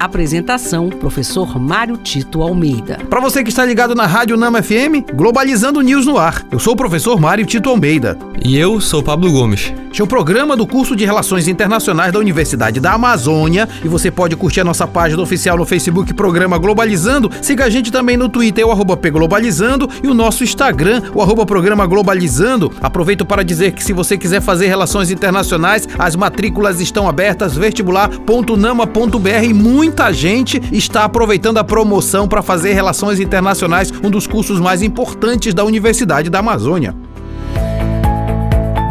Apresentação: Professor Mário Tito Almeida. Para você que está ligado na Rádio Nama FM, Globalizando News no ar. Eu sou o professor Mário Tito Almeida. E eu sou Pablo Gomes. Este é o programa do curso de Relações Internacionais da Universidade da Amazônia e você pode curtir a nossa página oficial no Facebook Programa Globalizando. Siga a gente também no Twitter, o arroba Globalizando e o nosso Instagram, o arroba Programa Globalizando. Aproveito para dizer que se você quiser fazer relações internacionais, as matrículas estão abertas, vestibular.nama.br e muita gente está aproveitando a promoção para fazer relações internacionais, um dos cursos mais importantes da Universidade da Amazônia.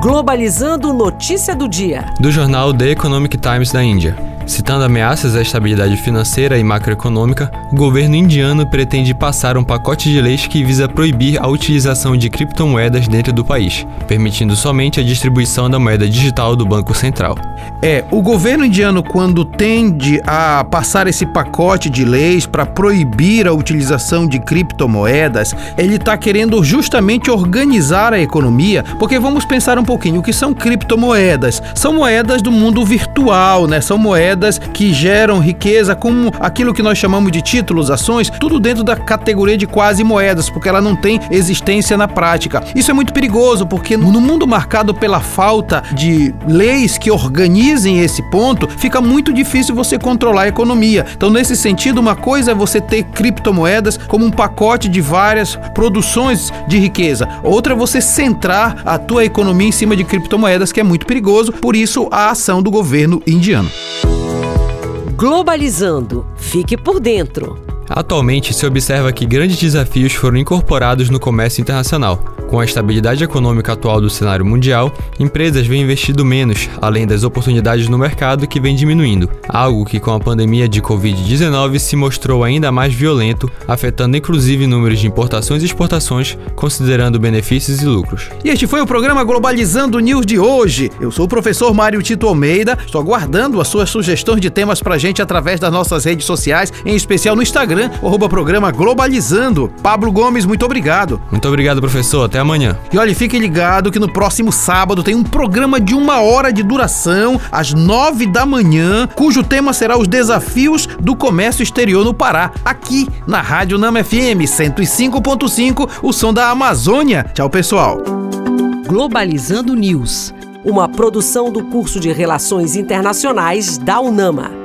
Globalizando notícia do dia. Do jornal The Economic Times da Índia. Citando ameaças à estabilidade financeira e macroeconômica, o governo indiano pretende passar um pacote de leis que visa proibir a utilização de criptomoedas dentro do país, permitindo somente a distribuição da moeda digital do Banco Central. É, o governo indiano, quando tende a passar esse pacote de leis para proibir a utilização de criptomoedas, ele está querendo justamente organizar a economia, porque vamos pensar um pouquinho, o que são criptomoedas? São moedas do mundo virtual, né? São moedas que geram riqueza, como aquilo que nós chamamos de títulos, ações, tudo dentro da categoria de quase moedas, porque ela não tem existência na prática. Isso é muito perigoso, porque no mundo marcado pela falta de leis que organizem esse ponto, fica muito difícil você controlar a economia. Então, nesse sentido, uma coisa é você ter criptomoedas como um pacote de várias produções de riqueza. Outra é você centrar a tua economia em cima de criptomoedas, que é muito perigoso, por isso a ação do governo indiano. Globalizando. Fique por dentro. Atualmente se observa que grandes desafios foram incorporados no comércio internacional. Com a estabilidade econômica atual do cenário mundial, empresas vêm investindo menos, além das oportunidades no mercado que vem diminuindo, algo que com a pandemia de Covid-19 se mostrou ainda mais violento, afetando inclusive números de importações e exportações, considerando benefícios e lucros. E este foi o programa Globalizando News de hoje. Eu sou o professor Mário Tito Almeida, estou aguardando as suas sugestões de temas pra gente através das nossas redes sociais, em especial no Instagram, arroba programa Globalizando. Pablo Gomes, muito obrigado. Muito obrigado, professor. Até amanhã. E olha, fique ligado que no próximo sábado tem um programa de uma hora de duração, às nove da manhã, cujo tema será os desafios do comércio exterior no Pará, aqui na Rádio Nama FM 105.5, o som da Amazônia. Tchau, pessoal. Globalizando News, uma produção do curso de Relações Internacionais da UNAMA.